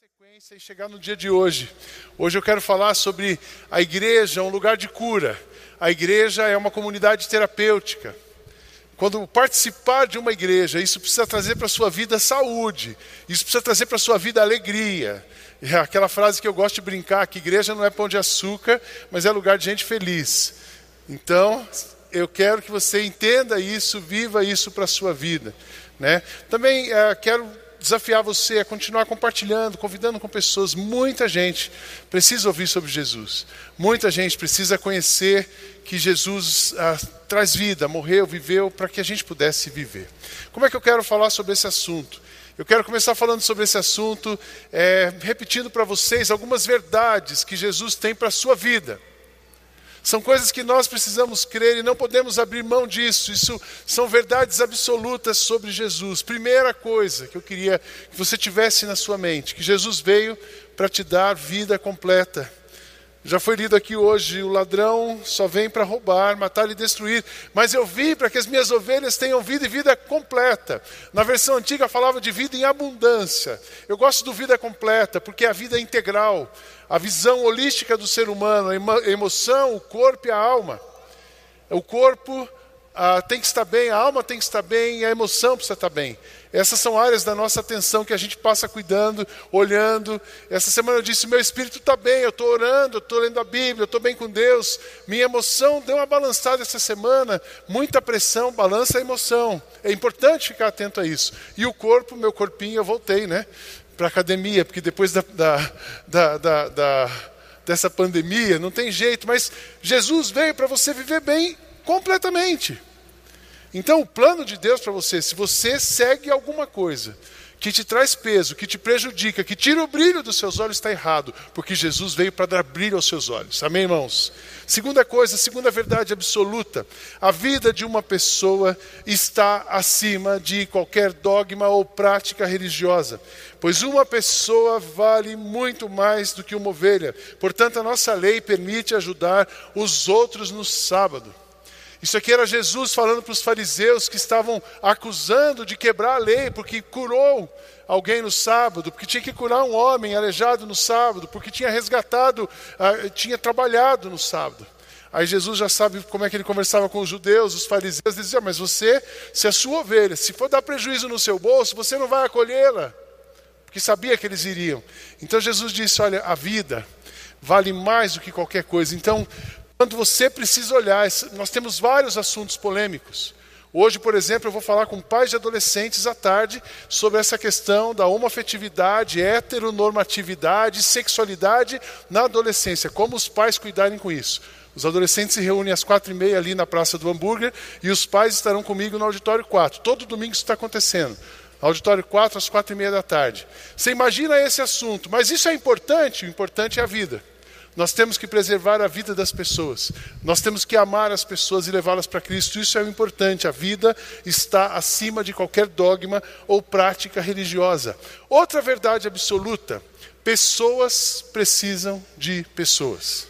sequência e chegar no dia de hoje. Hoje eu quero falar sobre a igreja, um lugar de cura. A igreja é uma comunidade terapêutica. Quando participar de uma igreja, isso precisa trazer para a sua vida saúde, isso precisa trazer para a sua vida alegria. É aquela frase que eu gosto de brincar, que igreja não é pão de açúcar, mas é lugar de gente feliz. Então, eu quero que você entenda isso, viva isso para a sua vida. Né? Também uh, quero desafiar você a continuar compartilhando, convidando com pessoas. Muita gente precisa ouvir sobre Jesus. Muita gente precisa conhecer que Jesus ah, traz vida, morreu, viveu, para que a gente pudesse viver. Como é que eu quero falar sobre esse assunto? Eu quero começar falando sobre esse assunto, é, repetindo para vocês algumas verdades que Jesus tem para a sua vida. São coisas que nós precisamos crer e não podemos abrir mão disso. Isso são verdades absolutas sobre Jesus. Primeira coisa que eu queria que você tivesse na sua mente, que Jesus veio para te dar vida completa. Já foi lido aqui hoje: o ladrão só vem para roubar, matar e destruir, mas eu vim para que as minhas ovelhas tenham vida e vida completa. Na versão antiga falava de vida em abundância. Eu gosto do vida completa, porque é a vida integral, a visão holística do ser humano, a emoção, o corpo e a alma. O corpo ah, tem que estar bem, a alma tem que estar bem, a emoção precisa estar bem. Essas são áreas da nossa atenção que a gente passa cuidando, olhando. Essa semana eu disse: meu espírito está bem, eu estou orando, eu estou lendo a Bíblia, eu estou bem com Deus. Minha emoção deu uma balançada essa semana, muita pressão, balança a emoção. É importante ficar atento a isso. E o corpo, meu corpinho, eu voltei, né? Para a academia, porque depois da, da, da, da, dessa pandemia, não tem jeito, mas Jesus veio para você viver bem completamente. Então, o plano de Deus para você, se você segue alguma coisa que te traz peso, que te prejudica, que tira o brilho dos seus olhos, está errado, porque Jesus veio para dar brilho aos seus olhos. Amém, irmãos? Segunda coisa, segunda verdade absoluta: a vida de uma pessoa está acima de qualquer dogma ou prática religiosa, pois uma pessoa vale muito mais do que uma ovelha. Portanto, a nossa lei permite ajudar os outros no sábado. Isso aqui era Jesus falando para os fariseus que estavam acusando de quebrar a lei, porque curou alguém no sábado, porque tinha que curar um homem aleijado no sábado, porque tinha resgatado, uh, tinha trabalhado no sábado. Aí Jesus já sabe como é que ele conversava com os judeus, os fariseus, dizia: Mas você, se a sua ovelha, se for dar prejuízo no seu bolso, você não vai acolhê-la, porque sabia que eles iriam. Então Jesus disse: Olha, a vida vale mais do que qualquer coisa. Então, quando você precisa olhar, nós temos vários assuntos polêmicos. Hoje, por exemplo, eu vou falar com pais de adolescentes à tarde sobre essa questão da homoafetividade, heteronormatividade, sexualidade na adolescência, como os pais cuidarem com isso. Os adolescentes se reúnem às quatro e meia ali na Praça do Hambúrguer e os pais estarão comigo no auditório 4. Todo domingo isso está acontecendo. Auditório 4 às quatro e meia da tarde. Você imagina esse assunto, mas isso é importante? O importante é a vida. Nós temos que preservar a vida das pessoas. Nós temos que amar as pessoas e levá-las para Cristo. Isso é o importante. A vida está acima de qualquer dogma ou prática religiosa. Outra verdade absoluta: pessoas precisam de pessoas.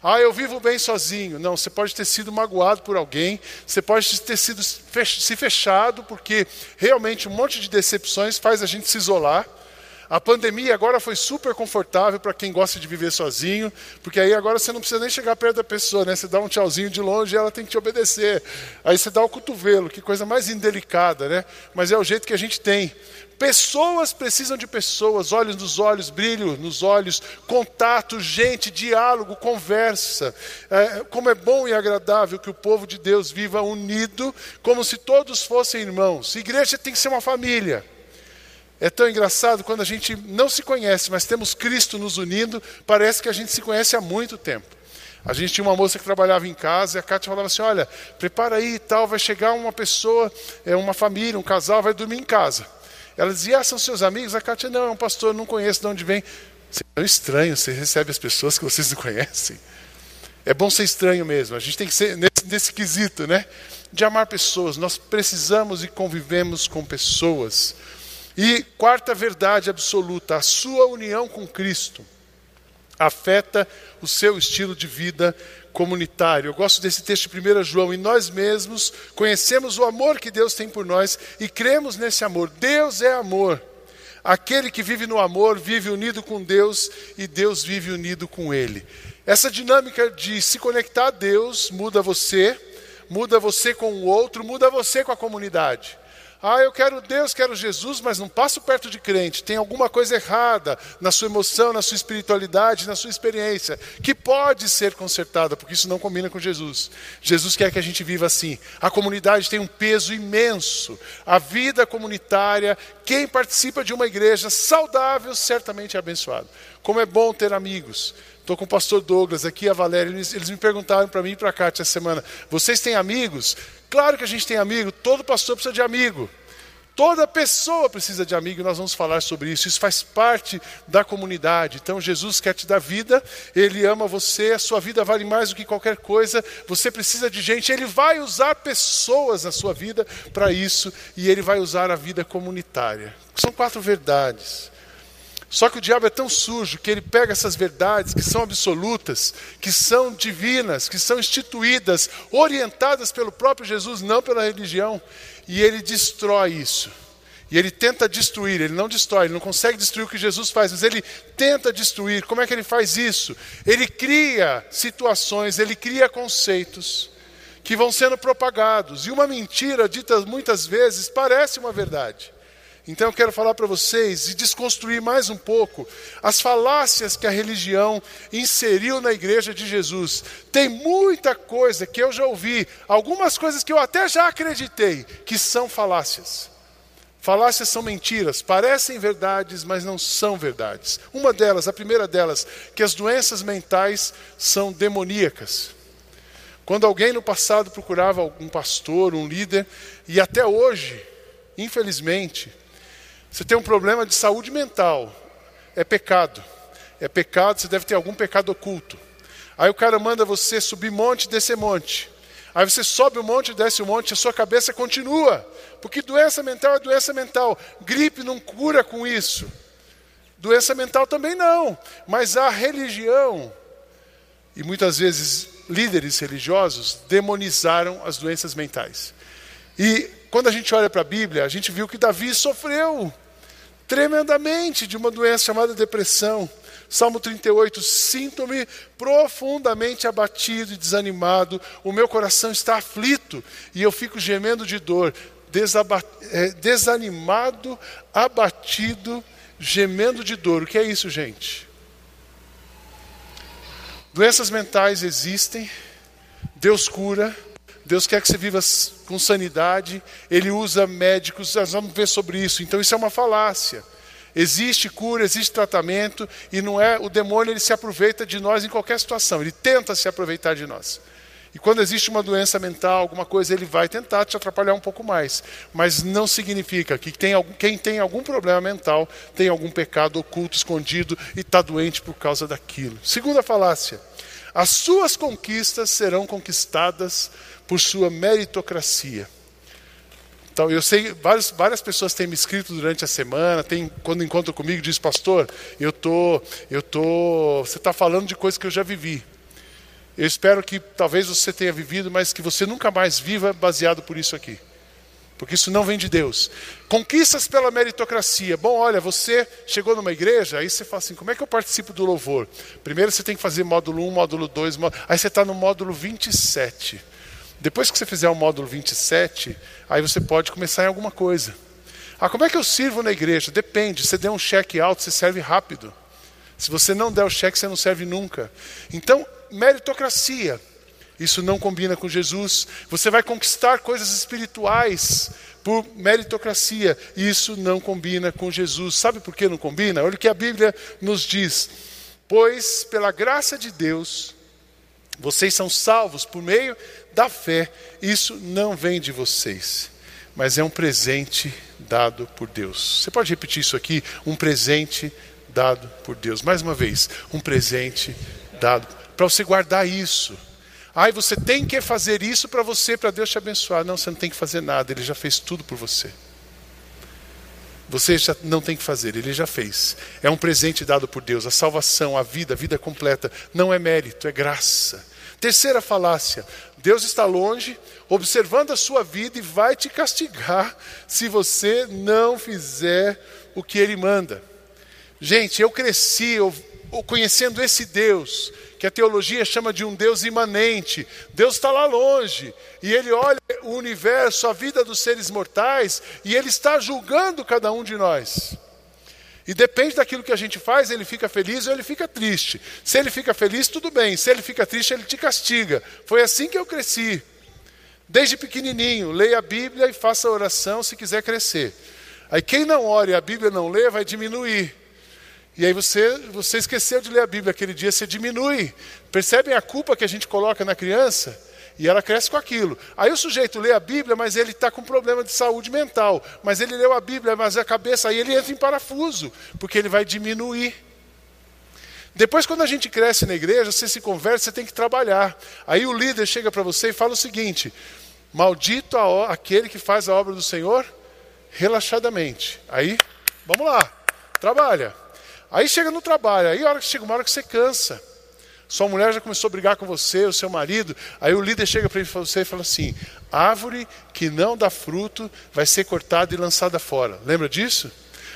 Ah, eu vivo bem sozinho. Não, você pode ter sido magoado por alguém, você pode ter sido se fechado, porque realmente um monte de decepções faz a gente se isolar. A pandemia agora foi super confortável para quem gosta de viver sozinho, porque aí agora você não precisa nem chegar perto da pessoa, né? Você dá um tchauzinho de longe e ela tem que te obedecer. Aí você dá o cotovelo, que coisa mais indelicada, né? Mas é o jeito que a gente tem. Pessoas precisam de pessoas, olhos nos olhos, brilho nos olhos, contato, gente, diálogo, conversa. É, como é bom e agradável que o povo de Deus viva unido, como se todos fossem irmãos. Igreja tem que ser uma família. É tão engraçado quando a gente não se conhece, mas temos Cristo nos unindo, parece que a gente se conhece há muito tempo. A gente tinha uma moça que trabalhava em casa e a Cátia falava assim: Olha, prepara aí e tal, vai chegar uma pessoa, é uma família, um casal, vai dormir em casa. Ela dizia: ah, são seus amigos? A Cátia, não, é um pastor, não conheço de onde vem. É tão estranho, você recebe as pessoas que vocês não conhecem. É bom ser estranho mesmo, a gente tem que ser nesse, nesse quesito, né? De amar pessoas. Nós precisamos e convivemos com pessoas. E quarta verdade absoluta: a sua união com Cristo afeta o seu estilo de vida comunitário. Eu gosto desse texto de 1 João. E nós mesmos conhecemos o amor que Deus tem por nós e cremos nesse amor. Deus é amor. Aquele que vive no amor vive unido com Deus e Deus vive unido com ele. Essa dinâmica de se conectar a Deus muda você, muda você com o outro, muda você com a comunidade. Ah, eu quero Deus, quero Jesus, mas não passo perto de crente. Tem alguma coisa errada na sua emoção, na sua espiritualidade, na sua experiência, que pode ser consertada, porque isso não combina com Jesus. Jesus quer que a gente viva assim. A comunidade tem um peso imenso. A vida comunitária, quem participa de uma igreja saudável, certamente é abençoado. Como é bom ter amigos. Estou com o pastor Douglas aqui, a Valéria, eles, eles me perguntaram para mim e para a Cátia essa semana: vocês têm amigos? Claro que a gente tem amigo, todo pastor precisa de amigo. Toda pessoa precisa de amigo, e nós vamos falar sobre isso. Isso faz parte da comunidade. Então, Jesus quer te dar vida, Ele ama você, a sua vida vale mais do que qualquer coisa. Você precisa de gente, Ele vai usar pessoas na sua vida para isso, e Ele vai usar a vida comunitária. São quatro verdades. Só que o diabo é tão sujo que ele pega essas verdades que são absolutas, que são divinas, que são instituídas, orientadas pelo próprio Jesus, não pela religião, e ele destrói isso. E ele tenta destruir, ele não destrói, ele não consegue destruir o que Jesus faz, mas ele tenta destruir. Como é que ele faz isso? Ele cria situações, ele cria conceitos que vão sendo propagados. E uma mentira dita muitas vezes parece uma verdade. Então eu quero falar para vocês e desconstruir mais um pouco as falácias que a religião inseriu na igreja de Jesus. Tem muita coisa que eu já ouvi, algumas coisas que eu até já acreditei que são falácias. Falácias são mentiras, parecem verdades, mas não são verdades. Uma delas, a primeira delas, que as doenças mentais são demoníacas. Quando alguém no passado procurava um pastor, um líder, e até hoje, infelizmente, você tem um problema de saúde mental, é pecado. É pecado, você deve ter algum pecado oculto. Aí o cara manda você subir monte, descer monte. Aí você sobe o monte, desce o monte, a sua cabeça continua. Porque doença mental é doença mental. Gripe não cura com isso. Doença mental também não. Mas a religião, e muitas vezes líderes religiosos, demonizaram as doenças mentais. E quando a gente olha para a Bíblia, a gente viu que Davi sofreu tremendamente de uma doença chamada depressão. Salmo 38, sinto-me profundamente abatido e desanimado, o meu coração está aflito e eu fico gemendo de dor, é, desanimado, abatido, gemendo de dor. O que é isso, gente? Doenças mentais existem, Deus cura, Deus quer que você viva com sanidade, Ele usa médicos, nós vamos ver sobre isso. Então isso é uma falácia. Existe cura, existe tratamento, e não é o demônio, ele se aproveita de nós em qualquer situação, ele tenta se aproveitar de nós. E quando existe uma doença mental, alguma coisa, ele vai tentar te atrapalhar um pouco mais. Mas não significa que tem quem tem algum problema mental tem algum pecado oculto, escondido e está doente por causa daquilo. Segunda falácia: as suas conquistas serão conquistadas por sua meritocracia. Então, eu sei, várias, várias pessoas têm me escrito durante a semana, tem, quando encontram comigo, diz, pastor, eu tô, eu tô, você está falando de coisas que eu já vivi. Eu espero que talvez você tenha vivido, mas que você nunca mais viva baseado por isso aqui. Porque isso não vem de Deus. Conquistas pela meritocracia. Bom, olha, você chegou numa igreja, aí você fala assim: como é que eu participo do louvor? Primeiro você tem que fazer módulo 1, módulo 2, módulo... aí você está no módulo 27. Depois que você fizer o módulo 27, aí você pode começar em alguma coisa. Ah, como é que eu sirvo na igreja? Depende. Você der um cheque alto, você serve rápido. Se você não der o cheque, você não serve nunca. Então, meritocracia. Isso não combina com Jesus. Você vai conquistar coisas espirituais por meritocracia. Isso não combina com Jesus. Sabe por que não combina? Olha o que a Bíblia nos diz. Pois, pela graça de Deus, vocês são salvos por meio da fé. Isso não vem de vocês, mas é um presente dado por Deus. Você pode repetir isso aqui? Um presente dado por Deus. Mais uma vez, um presente dado. Para você guardar isso. Ai, você tem que fazer isso para você, para Deus te abençoar. Não, você não tem que fazer nada, Ele já fez tudo por você. Você já não tem que fazer, Ele já fez. É um presente dado por Deus. A salvação, a vida, a vida completa, não é mérito, é graça. Terceira falácia: Deus está longe, observando a sua vida e vai te castigar se você não fizer o que ele manda. Gente, eu cresci eu, conhecendo esse Deus, que a teologia chama de um Deus imanente. Deus está lá longe, e ele olha o universo, a vida dos seres mortais, e ele está julgando cada um de nós. E depende daquilo que a gente faz, ele fica feliz ou ele fica triste. Se ele fica feliz, tudo bem. Se ele fica triste, ele te castiga. Foi assim que eu cresci. Desde pequenininho, leia a Bíblia e faça oração se quiser crescer. Aí quem não ore e a Bíblia não lê, vai diminuir. E aí você, você esqueceu de ler a Bíblia aquele dia, você diminui. Percebem a culpa que a gente coloca na criança? E ela cresce com aquilo. Aí o sujeito lê a Bíblia, mas ele está com problema de saúde mental. Mas ele leu a Bíblia, mas a cabeça, aí ele entra em parafuso, porque ele vai diminuir. Depois, quando a gente cresce na igreja, você se converte, você tem que trabalhar. Aí o líder chega para você e fala o seguinte: Maldito aquele que faz a obra do Senhor relaxadamente. Aí, vamos lá, trabalha. Aí chega no trabalho, aí hora que chega uma hora que você cansa. Sua mulher já começou a brigar com você, o seu marido. Aí o líder chega para você e fala assim: árvore que não dá fruto vai ser cortada e lançada fora. Lembra disso?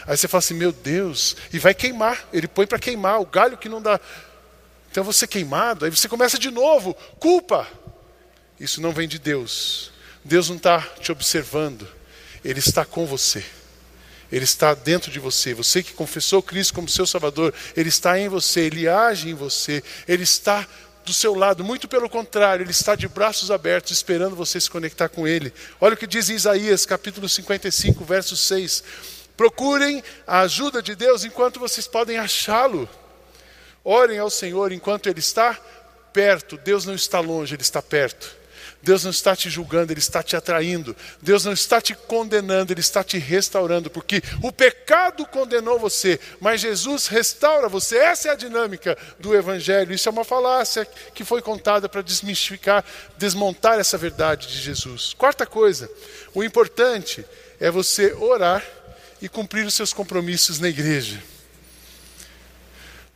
Aí você fala assim: meu Deus, e vai queimar. Ele põe para queimar o galho que não dá. Então você queimado, aí você começa de novo, culpa. Isso não vem de Deus. Deus não está te observando, Ele está com você. Ele está dentro de você. Você que confessou Cristo como seu Salvador, Ele está em você, Ele age em você, Ele está do seu lado. Muito pelo contrário, Ele está de braços abertos, esperando você se conectar com Ele. Olha o que diz Isaías, capítulo 55, verso 6. Procurem a ajuda de Deus enquanto vocês podem achá-lo. Orem ao Senhor enquanto Ele está perto. Deus não está longe, Ele está perto. Deus não está te julgando, Ele está te atraindo. Deus não está te condenando, Ele está te restaurando, porque o pecado condenou você, mas Jesus restaura você. Essa é a dinâmica do Evangelho. Isso é uma falácia que foi contada para desmistificar, desmontar essa verdade de Jesus. Quarta coisa, o importante é você orar e cumprir os seus compromissos na igreja.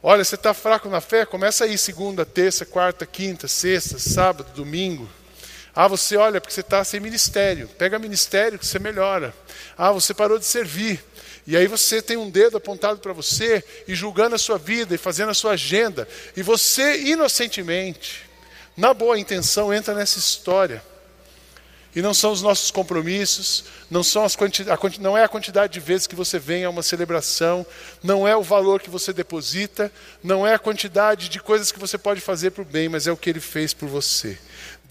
Olha, você está fraco na fé? Começa aí segunda, terça, quarta, quinta, sexta, sábado, domingo. Ah, você olha porque você está sem ministério. Pega ministério que você melhora. Ah, você parou de servir. E aí você tem um dedo apontado para você e julgando a sua vida e fazendo a sua agenda. E você, inocentemente, na boa intenção, entra nessa história. E não são os nossos compromissos, não, são as quanti não é a quantidade de vezes que você vem a uma celebração, não é o valor que você deposita, não é a quantidade de coisas que você pode fazer para o bem, mas é o que Ele fez por você.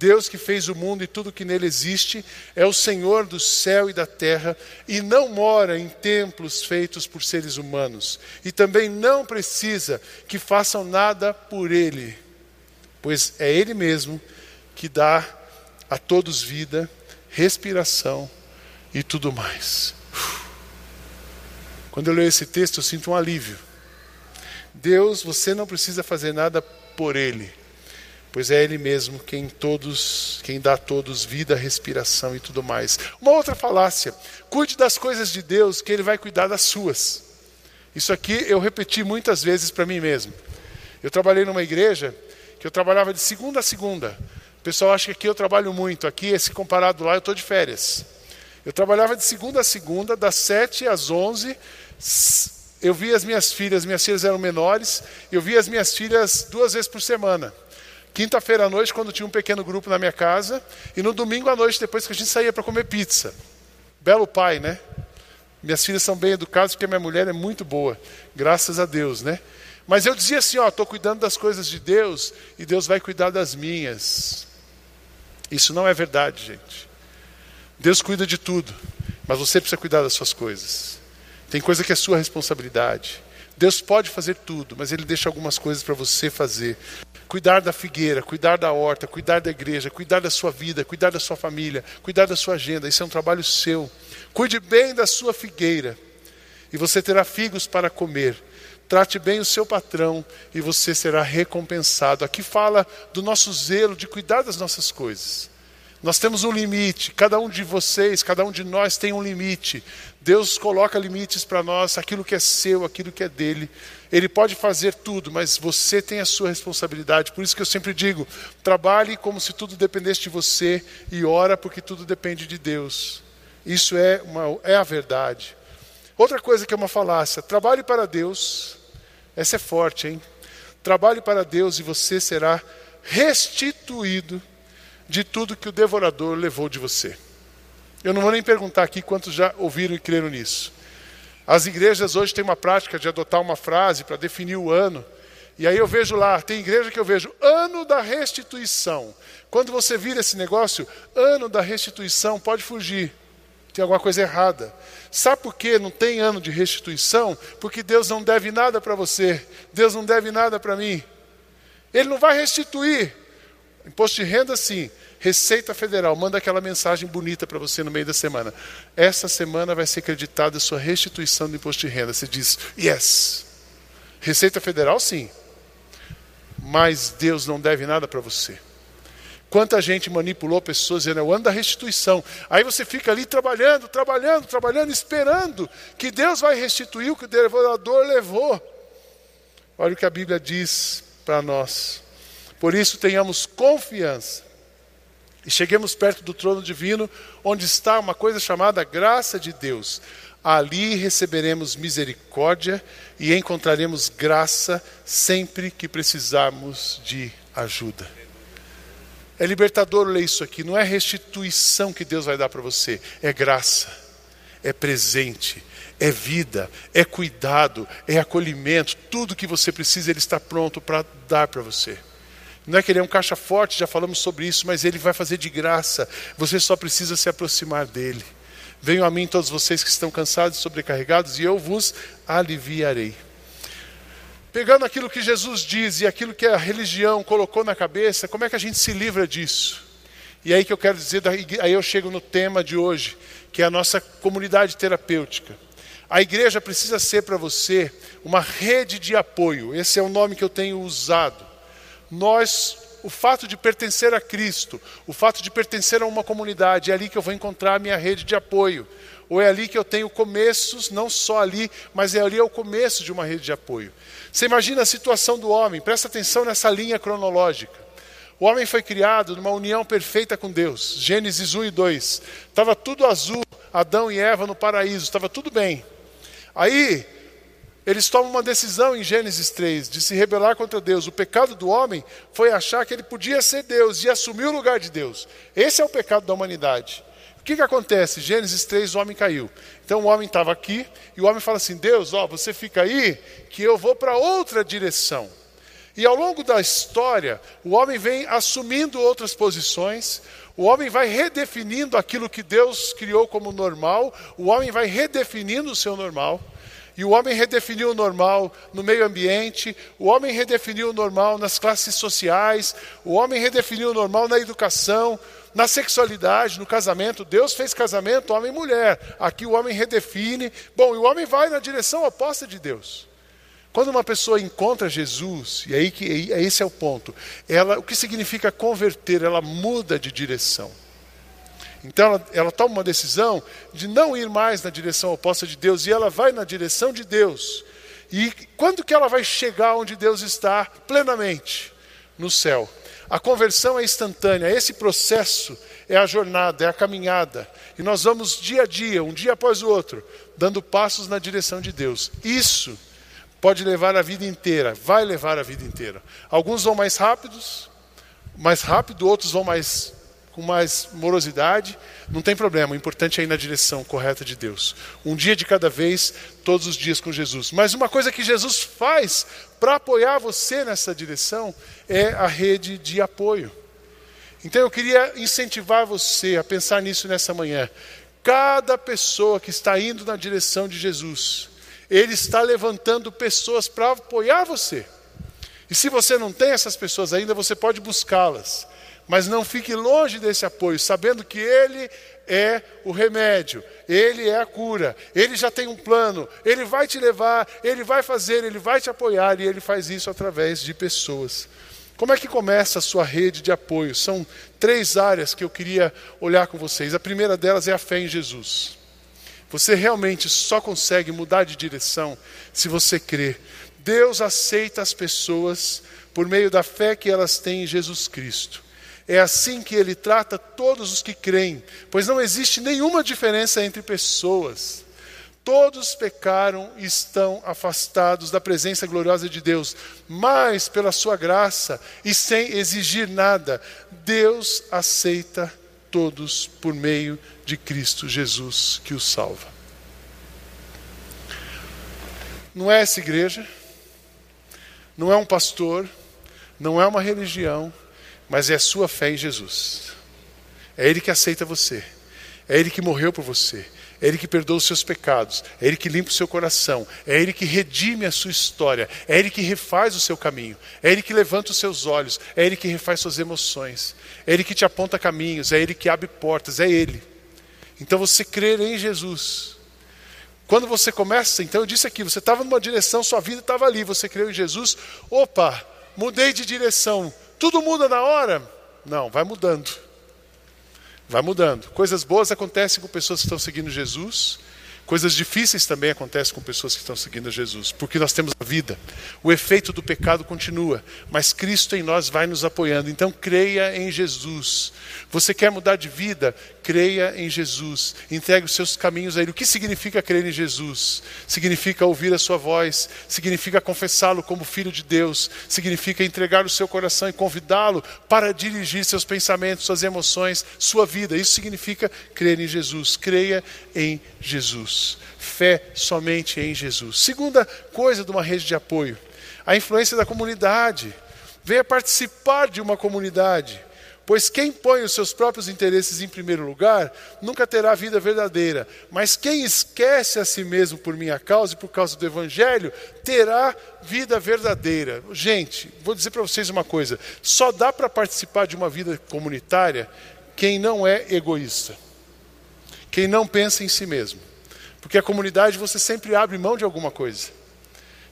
Deus que fez o mundo e tudo que nele existe, é o Senhor do céu e da terra e não mora em templos feitos por seres humanos. E também não precisa que façam nada por ele, pois é ele mesmo que dá a todos vida, respiração e tudo mais. Quando eu leio esse texto, eu sinto um alívio. Deus, você não precisa fazer nada por ele pois é Ele mesmo quem todos, quem dá a todos vida, respiração e tudo mais. Uma outra falácia: cuide das coisas de Deus, que Ele vai cuidar das suas. Isso aqui eu repeti muitas vezes para mim mesmo. Eu trabalhei numa igreja que eu trabalhava de segunda a segunda. O pessoal acha que aqui eu trabalho muito, aqui, se comparado lá, eu estou de férias. Eu trabalhava de segunda a segunda, das sete às onze. Eu via as minhas filhas, minhas filhas eram menores, eu via as minhas filhas duas vezes por semana. Quinta-feira à noite, quando tinha um pequeno grupo na minha casa, e no domingo à noite, depois que a gente saía para comer pizza. Belo pai, né? Minhas filhas são bem educadas porque minha mulher é muito boa, graças a Deus, né? Mas eu dizia assim, ó, estou cuidando das coisas de Deus e Deus vai cuidar das minhas. Isso não é verdade, gente. Deus cuida de tudo, mas você precisa cuidar das suas coisas. Tem coisa que é sua responsabilidade. Deus pode fazer tudo, mas Ele deixa algumas coisas para você fazer cuidar da figueira, cuidar da horta, cuidar da igreja, cuidar da sua vida, cuidar da sua família, cuidar da sua agenda. Isso é um trabalho seu. Cuide bem da sua figueira e você terá figos para comer. Trate bem o seu patrão e você será recompensado. Aqui fala do nosso zelo de cuidar das nossas coisas. Nós temos um limite, cada um de vocês, cada um de nós tem um limite. Deus coloca limites para nós, aquilo que é seu, aquilo que é dele. Ele pode fazer tudo, mas você tem a sua responsabilidade. Por isso que eu sempre digo: trabalhe como se tudo dependesse de você e ora porque tudo depende de Deus. Isso é, uma, é a verdade. Outra coisa que é uma falácia: trabalhe para Deus. Essa é forte, hein? Trabalhe para Deus e você será restituído de tudo que o devorador levou de você. Eu não vou nem perguntar aqui quantos já ouviram e creram nisso. As igrejas hoje têm uma prática de adotar uma frase para definir o ano. E aí eu vejo lá, tem igreja que eu vejo, ano da restituição. Quando você vira esse negócio, ano da restituição, pode fugir. Tem alguma coisa errada. Sabe por que não tem ano de restituição? Porque Deus não deve nada para você. Deus não deve nada para mim. Ele não vai restituir. Imposto de renda, sim. Receita Federal manda aquela mensagem bonita para você no meio da semana. Essa semana vai ser acreditada a sua restituição do imposto de renda. Você diz, yes. Receita Federal, sim. Mas Deus não deve nada para você. Quanta gente manipulou pessoas dizendo, é o ano da restituição. Aí você fica ali trabalhando, trabalhando, trabalhando, esperando que Deus vai restituir o que o devorador levou. Olha o que a Bíblia diz para nós. Por isso tenhamos confiança e cheguemos perto do trono divino, onde está uma coisa chamada graça de Deus. Ali receberemos misericórdia e encontraremos graça sempre que precisarmos de ajuda. É libertador ler isso aqui, não é restituição que Deus vai dar para você, é graça, é presente, é vida, é cuidado, é acolhimento, tudo que você precisa, Ele está pronto para dar para você. Não é que ele é um caixa forte, já falamos sobre isso, mas ele vai fazer de graça. Você só precisa se aproximar dele. Venham a mim todos vocês que estão cansados e sobrecarregados, e eu vos aliviarei. Pegando aquilo que Jesus diz e aquilo que a religião colocou na cabeça, como é que a gente se livra disso? E aí que eu quero dizer, aí eu chego no tema de hoje, que é a nossa comunidade terapêutica. A igreja precisa ser para você uma rede de apoio. Esse é o nome que eu tenho usado nós, o fato de pertencer a Cristo, o fato de pertencer a uma comunidade, é ali que eu vou encontrar a minha rede de apoio. Ou é ali que eu tenho começos, não só ali, mas é ali é o começo de uma rede de apoio. Você imagina a situação do homem, presta atenção nessa linha cronológica. O homem foi criado numa união perfeita com Deus. Gênesis 1 e 2. Estava tudo azul, Adão e Eva no paraíso, estava tudo bem. Aí eles tomam uma decisão em Gênesis 3 de se rebelar contra Deus. O pecado do homem foi achar que ele podia ser Deus e assumir o lugar de Deus. Esse é o pecado da humanidade. O que, que acontece? Gênesis 3, o homem caiu. Então o homem estava aqui e o homem fala assim: Deus, ó, você fica aí que eu vou para outra direção. E ao longo da história, o homem vem assumindo outras posições, o homem vai redefinindo aquilo que Deus criou como normal, o homem vai redefinindo o seu normal. E o homem redefiniu o normal no meio ambiente, o homem redefiniu o normal nas classes sociais, o homem redefiniu o normal na educação, na sexualidade, no casamento. Deus fez casamento homem e mulher. Aqui o homem redefine. Bom, e o homem vai na direção oposta de Deus. Quando uma pessoa encontra Jesus, e aí que esse é o ponto, ela, o que significa converter? Ela muda de direção. Então ela, ela toma uma decisão de não ir mais na direção oposta de Deus e ela vai na direção de Deus. E quando que ela vai chegar onde Deus está plenamente? No céu. A conversão é instantânea, esse processo é a jornada, é a caminhada. E nós vamos dia a dia, um dia após o outro, dando passos na direção de Deus. Isso pode levar a vida inteira, vai levar a vida inteira. Alguns vão mais rápidos, mais rápido, outros vão mais com mais morosidade, não tem problema, o importante é ir na direção correta de Deus. Um dia de cada vez, todos os dias com Jesus. Mas uma coisa que Jesus faz para apoiar você nessa direção é a rede de apoio. Então eu queria incentivar você a pensar nisso nessa manhã. Cada pessoa que está indo na direção de Jesus, ele está levantando pessoas para apoiar você. E se você não tem essas pessoas ainda, você pode buscá-las. Mas não fique longe desse apoio, sabendo que Ele é o remédio, Ele é a cura, Ele já tem um plano, Ele vai te levar, Ele vai fazer, Ele vai te apoiar e Ele faz isso através de pessoas. Como é que começa a sua rede de apoio? São três áreas que eu queria olhar com vocês. A primeira delas é a fé em Jesus. Você realmente só consegue mudar de direção se você crer. Deus aceita as pessoas por meio da fé que elas têm em Jesus Cristo. É assim que ele trata todos os que creem, pois não existe nenhuma diferença entre pessoas. Todos pecaram e estão afastados da presença gloriosa de Deus, mas pela sua graça e sem exigir nada, Deus aceita todos por meio de Cristo Jesus que os salva. Não é essa igreja, não é um pastor, não é uma religião, mas é a sua fé em Jesus. É Ele que aceita você, é Ele que morreu por você, é Ele que perdoa os seus pecados, é Ele que limpa o seu coração, é Ele que redime a sua história, é Ele que refaz o seu caminho, é Ele que levanta os seus olhos, é Ele que refaz suas emoções, é Ele que te aponta caminhos, é Ele que abre portas, é Ele. Então você crer em Jesus. Quando você começa, então eu disse aqui, você estava numa direção, sua vida estava ali, você creu em Jesus, opa, mudei de direção, tudo muda na hora? Não, vai mudando. Vai mudando. Coisas boas acontecem com pessoas que estão seguindo Jesus, Coisas difíceis também acontecem com pessoas que estão seguindo Jesus, porque nós temos a vida. O efeito do pecado continua, mas Cristo em nós vai nos apoiando. Então creia em Jesus. Você quer mudar de vida? Creia em Jesus. Entregue os seus caminhos a Ele. O que significa crer em Jesus? Significa ouvir a Sua voz, significa confessá-lo como Filho de Deus, significa entregar o seu coração e convidá-lo para dirigir seus pensamentos, suas emoções, sua vida. Isso significa crer em Jesus. Creia em Jesus. Jesus. Fé somente em Jesus. Segunda coisa de uma rede de apoio, a influência da comunidade. Venha participar de uma comunidade. Pois quem põe os seus próprios interesses em primeiro lugar nunca terá vida verdadeira. Mas quem esquece a si mesmo por minha causa e por causa do Evangelho terá vida verdadeira. Gente, vou dizer para vocês uma coisa: só dá para participar de uma vida comunitária quem não é egoísta, quem não pensa em si mesmo. Porque a comunidade você sempre abre mão de alguma coisa.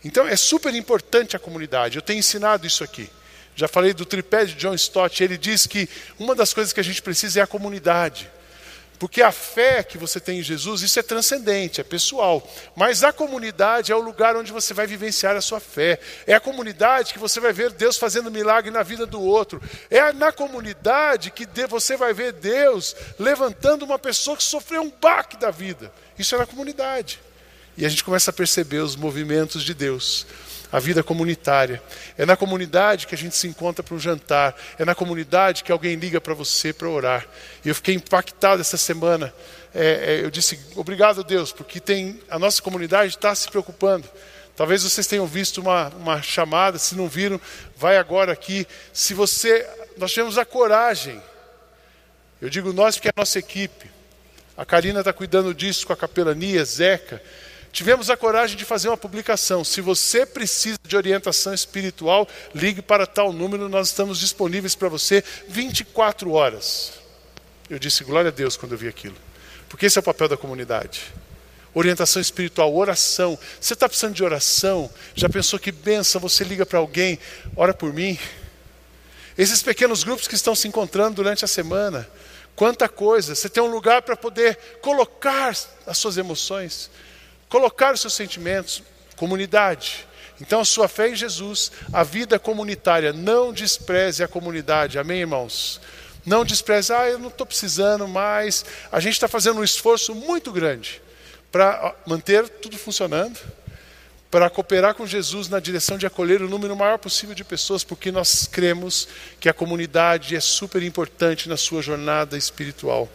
Então é super importante a comunidade. Eu tenho ensinado isso aqui. Já falei do tripé de John Stott. Ele diz que uma das coisas que a gente precisa é a comunidade. Porque a fé que você tem em Jesus, isso é transcendente, é pessoal. Mas a comunidade é o lugar onde você vai vivenciar a sua fé. É a comunidade que você vai ver Deus fazendo milagre na vida do outro. É na comunidade que você vai ver Deus levantando uma pessoa que sofreu um baque da vida. Isso é na comunidade. E a gente começa a perceber os movimentos de Deus a vida comunitária. É na comunidade que a gente se encontra para um jantar. É na comunidade que alguém liga para você para orar. E eu fiquei impactado essa semana. É, é, eu disse, obrigado Deus, porque tem, a nossa comunidade está se preocupando. Talvez vocês tenham visto uma, uma chamada, se não viram, vai agora aqui. Se você, nós tivemos a coragem, eu digo nós porque é a nossa equipe. A Karina está cuidando disso com a capelania, Zeca tivemos a coragem de fazer uma publicação. Se você precisa de orientação espiritual, ligue para tal número, nós estamos disponíveis para você 24 horas. Eu disse glória a Deus quando eu vi aquilo, porque esse é o papel da comunidade. Orientação espiritual, oração. Você está precisando de oração? Já pensou que benção? Você liga para alguém, ora por mim. Esses pequenos grupos que estão se encontrando durante a semana, quanta coisa. Você tem um lugar para poder colocar as suas emoções colocar os seus sentimentos, comunidade. Então, a sua fé em Jesus, a vida comunitária, não despreze a comunidade, amém, irmãos? Não despreze, ah, eu não estou precisando mais. A gente está fazendo um esforço muito grande para manter tudo funcionando, para cooperar com Jesus na direção de acolher o número maior possível de pessoas, porque nós cremos que a comunidade é super importante na sua jornada espiritual.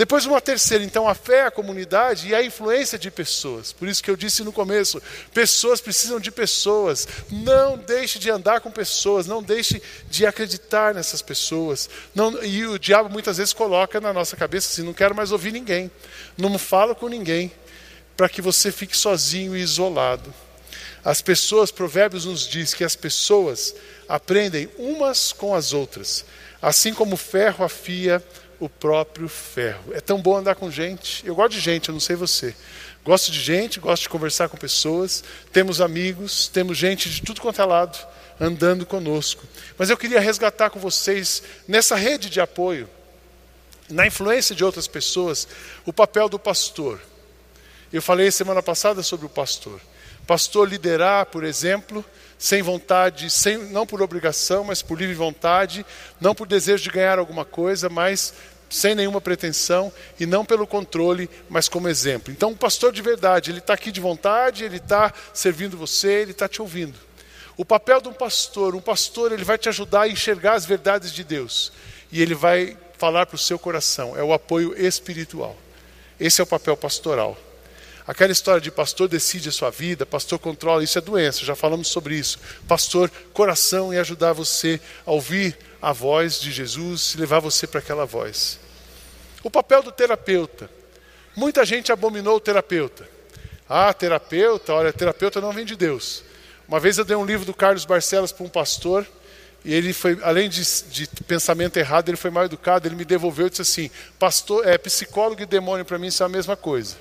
Depois, uma terceira, então, a fé, a comunidade e a influência de pessoas. Por isso que eu disse no começo: pessoas precisam de pessoas. Não deixe de andar com pessoas, não deixe de acreditar nessas pessoas. Não, e o diabo muitas vezes coloca na nossa cabeça assim: não quero mais ouvir ninguém, não falo com ninguém, para que você fique sozinho e isolado. As pessoas, Provérbios nos diz que as pessoas aprendem umas com as outras, assim como o ferro afia o próprio ferro. É tão bom andar com gente. Eu gosto de gente, eu não sei você. Gosto de gente, gosto de conversar com pessoas. Temos amigos, temos gente de tudo quanto é lado andando conosco. Mas eu queria resgatar com vocês, nessa rede de apoio, na influência de outras pessoas, o papel do pastor. Eu falei semana passada sobre o pastor. Pastor liderar, por exemplo, sem vontade, sem, não por obrigação, mas por livre vontade, não por desejo de ganhar alguma coisa, mas sem nenhuma pretensão e não pelo controle, mas como exemplo. Então, o pastor de verdade, ele está aqui de vontade, ele está servindo você, ele está te ouvindo. O papel de um pastor, um pastor, ele vai te ajudar a enxergar as verdades de Deus e ele vai falar para o seu coração. É o apoio espiritual. Esse é o papel pastoral. Aquela história de pastor decide a sua vida, pastor controla, isso é doença, já falamos sobre isso. Pastor, coração e ajudar você a ouvir a voz de Jesus e levar você para aquela voz. O papel do terapeuta. Muita gente abominou o terapeuta. Ah, terapeuta, olha, terapeuta não vem de Deus. Uma vez eu dei um livro do Carlos Barcelos para um pastor, e ele foi, além de, de, pensamento errado, ele foi mal educado, ele me devolveu e disse assim: Pastor, é, psicólogo e demônio para mim são a mesma coisa.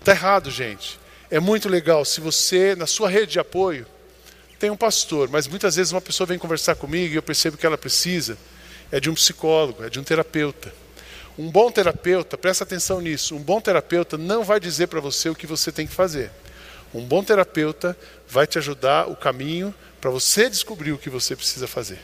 Está errado, gente. É muito legal se você, na sua rede de apoio, tem um pastor, mas muitas vezes uma pessoa vem conversar comigo e eu percebo que ela precisa é de um psicólogo, é de um terapeuta. Um bom terapeuta, presta atenção nisso, um bom terapeuta não vai dizer para você o que você tem que fazer. Um bom terapeuta vai te ajudar o caminho para você descobrir o que você precisa fazer.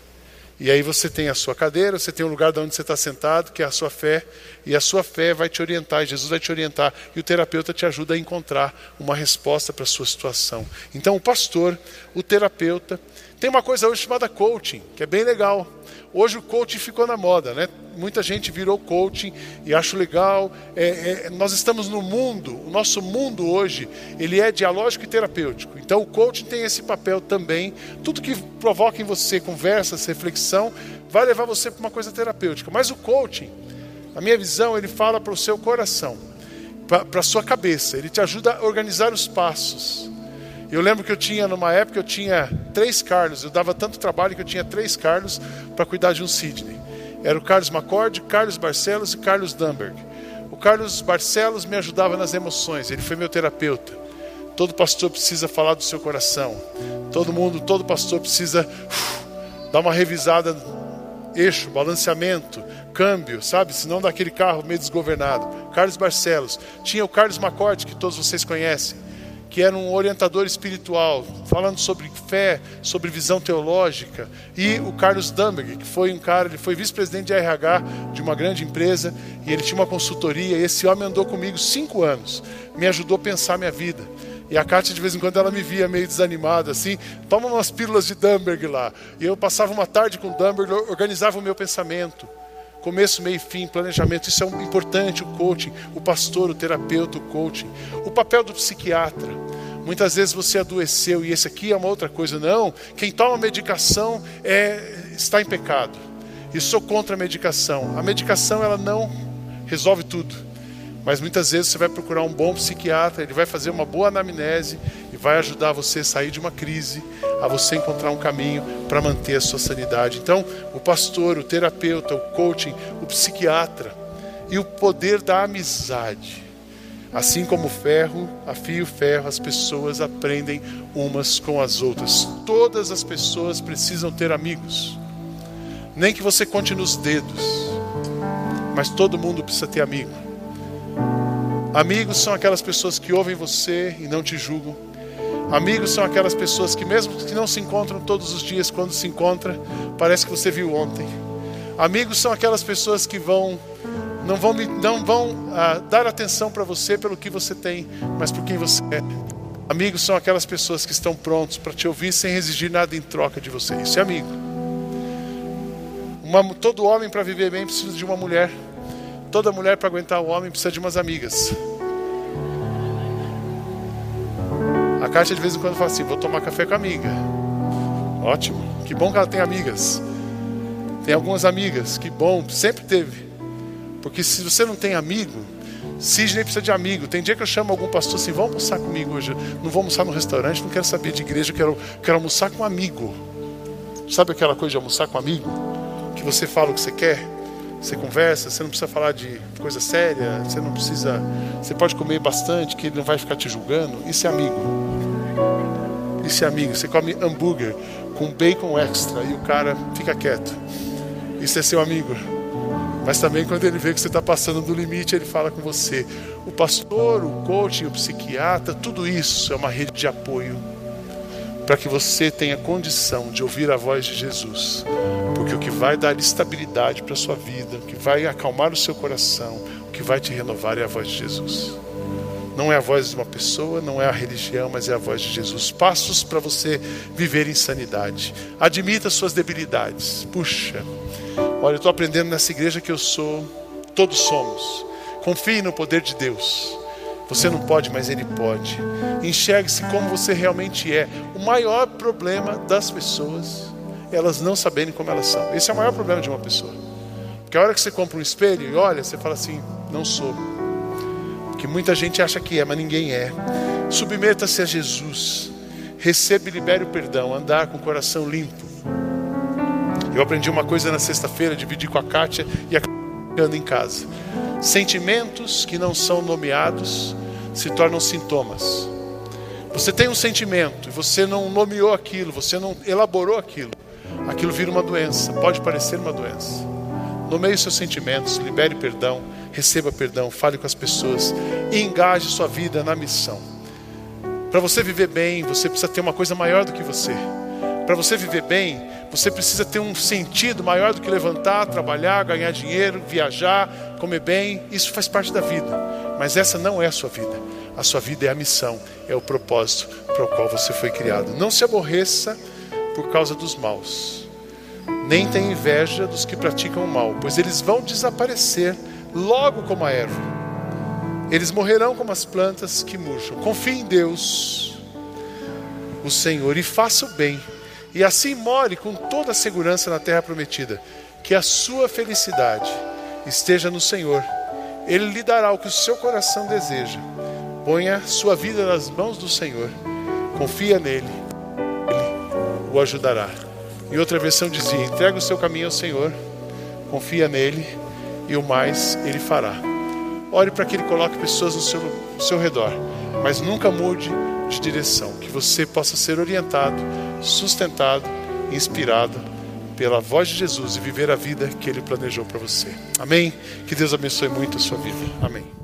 E aí você tem a sua cadeira, você tem o lugar de onde você está sentado, que é a sua fé, e a sua fé vai te orientar, Jesus vai te orientar, e o terapeuta te ajuda a encontrar uma resposta para a sua situação. Então, o pastor, o terapeuta, tem uma coisa hoje chamada coaching, que é bem legal. Hoje o coaching ficou na moda, né? Muita gente virou coaching e acho legal. É, é, nós estamos no mundo, o nosso mundo hoje, ele é dialógico e terapêutico. Então o coaching tem esse papel também. Tudo que provoca em você conversas, reflexão, vai levar você para uma coisa terapêutica. Mas o coaching, a minha visão, ele fala para o seu coração, para a sua cabeça. Ele te ajuda a organizar os passos. Eu lembro que eu tinha, numa época, eu tinha três Carlos. Eu dava tanto trabalho que eu tinha três Carlos para cuidar de um Sidney. Era o Carlos Macorde, Carlos Barcelos e Carlos Dunberg. O Carlos Barcelos me ajudava nas emoções, ele foi meu terapeuta. Todo pastor precisa falar do seu coração. Todo mundo, todo pastor precisa uf, dar uma revisada, eixo, balanceamento, câmbio, sabe? Senão daquele carro meio desgovernado. Carlos Barcelos. Tinha o Carlos Macorde, que todos vocês conhecem que era um orientador espiritual, falando sobre fé, sobre visão teológica, e o Carlos Damberg, que foi um cara, ele foi vice-presidente de RH de uma grande empresa, e ele tinha uma consultoria, e esse homem andou comigo cinco anos, me ajudou a pensar minha vida. E a Kátia, de vez em quando, ela me via meio desanimada, assim, toma umas pílulas de Damberg lá. E eu passava uma tarde com Damberg, organizava o meu pensamento começo, meio e fim, planejamento. Isso é importante, o coaching, o pastor, o terapeuta, o coaching. O papel do psiquiatra. Muitas vezes você adoeceu e esse aqui é uma outra coisa. Não, quem toma medicação é, está em pecado. E sou contra a medicação. A medicação ela não resolve tudo. Mas muitas vezes você vai procurar um bom psiquiatra, ele vai fazer uma boa anamnese vai ajudar você a sair de uma crise, a você encontrar um caminho para manter a sua sanidade. Então, o pastor, o terapeuta, o coaching, o psiquiatra e o poder da amizade. Assim como o ferro afia o ferro, as pessoas aprendem umas com as outras. Todas as pessoas precisam ter amigos. Nem que você conte nos dedos, mas todo mundo precisa ter amigo. Amigos são aquelas pessoas que ouvem você e não te julgam. Amigos são aquelas pessoas que, mesmo que não se encontram todos os dias, quando se encontra, parece que você viu ontem. Amigos são aquelas pessoas que vão não vão, não vão ah, dar atenção para você pelo que você tem, mas por quem você é. Amigos são aquelas pessoas que estão prontos para te ouvir sem exigir nada em troca de você. Isso é amigo. Uma, todo homem para viver bem precisa de uma mulher. Toda mulher para aguentar o homem precisa de umas amigas. Kátia de vez em quando fala assim: vou tomar café com a amiga. Ótimo, que bom que ela tem amigas. Tem algumas amigas, que bom, sempre teve. Porque se você não tem amigo, Sidney precisa de amigo. Tem dia que eu chamo algum pastor assim: vamos almoçar comigo hoje. Não vou almoçar no restaurante, não quero saber de igreja, quero, quero almoçar com um amigo. Sabe aquela coisa de almoçar com um amigo? Que você fala o que você quer? Você conversa, você não precisa falar de coisa séria, você não precisa. Você pode comer bastante, que ele não vai ficar te julgando. Isso é amigo. É amigo. Você come hambúrguer com bacon extra e o cara fica quieto. Isso é seu amigo. Mas também quando ele vê que você está passando do limite, ele fala com você. O pastor, o coaching, o psiquiatra, tudo isso é uma rede de apoio. para que você tenha condição de ouvir a voz de Jesus. Porque o que vai dar estabilidade para a sua vida, o que vai acalmar o seu coração, o que vai te renovar é a voz de Jesus. Não é a voz de uma pessoa, não é a religião, mas é a voz de Jesus. Passos para você viver em sanidade. Admita suas debilidades. Puxa, olha, eu estou aprendendo nessa igreja que eu sou, todos somos. Confie no poder de Deus. Você não pode, mas Ele pode. Enxergue-se como você realmente é. O maior problema das pessoas é elas não saberem como elas são. Esse é o maior problema de uma pessoa. Porque a hora que você compra um espelho e olha, você fala assim: não sou. Porque muita gente acha que é, mas ninguém é. Submeta-se a Jesus. Receba e libere o perdão. Andar com o coração limpo. Eu aprendi uma coisa na sexta-feira, dividi com a Kátia e a anda em casa. Sentimentos que não são nomeados se tornam sintomas. Você tem um sentimento e você não nomeou aquilo, você não elaborou aquilo. Aquilo vira uma doença, pode parecer uma doença. Nomeie seus sentimentos, libere perdão, receba perdão, fale com as pessoas e engaje sua vida na missão. Para você viver bem, você precisa ter uma coisa maior do que você. Para você viver bem, você precisa ter um sentido maior do que levantar, trabalhar, ganhar dinheiro, viajar, comer bem. Isso faz parte da vida. Mas essa não é a sua vida. A sua vida é a missão, é o propósito para o qual você foi criado. Não se aborreça por causa dos maus. Nem tenha inveja dos que praticam o mal, pois eles vão desaparecer logo como a erva. Eles morrerão como as plantas que murcham. Confie em Deus, o Senhor, e faça o bem. E assim more com toda a segurança na terra prometida. Que a sua felicidade esteja no Senhor. Ele lhe dará o que o seu coração deseja. Ponha sua vida nas mãos do Senhor. Confia nele. Ele o ajudará. E outra versão dizia: entrega o seu caminho ao Senhor, confia nele e o mais ele fará. Ore para que ele coloque pessoas no seu, no seu redor, mas nunca mude de direção. Que você possa ser orientado, sustentado, inspirado pela voz de Jesus e viver a vida que ele planejou para você. Amém? Que Deus abençoe muito a sua vida. Amém.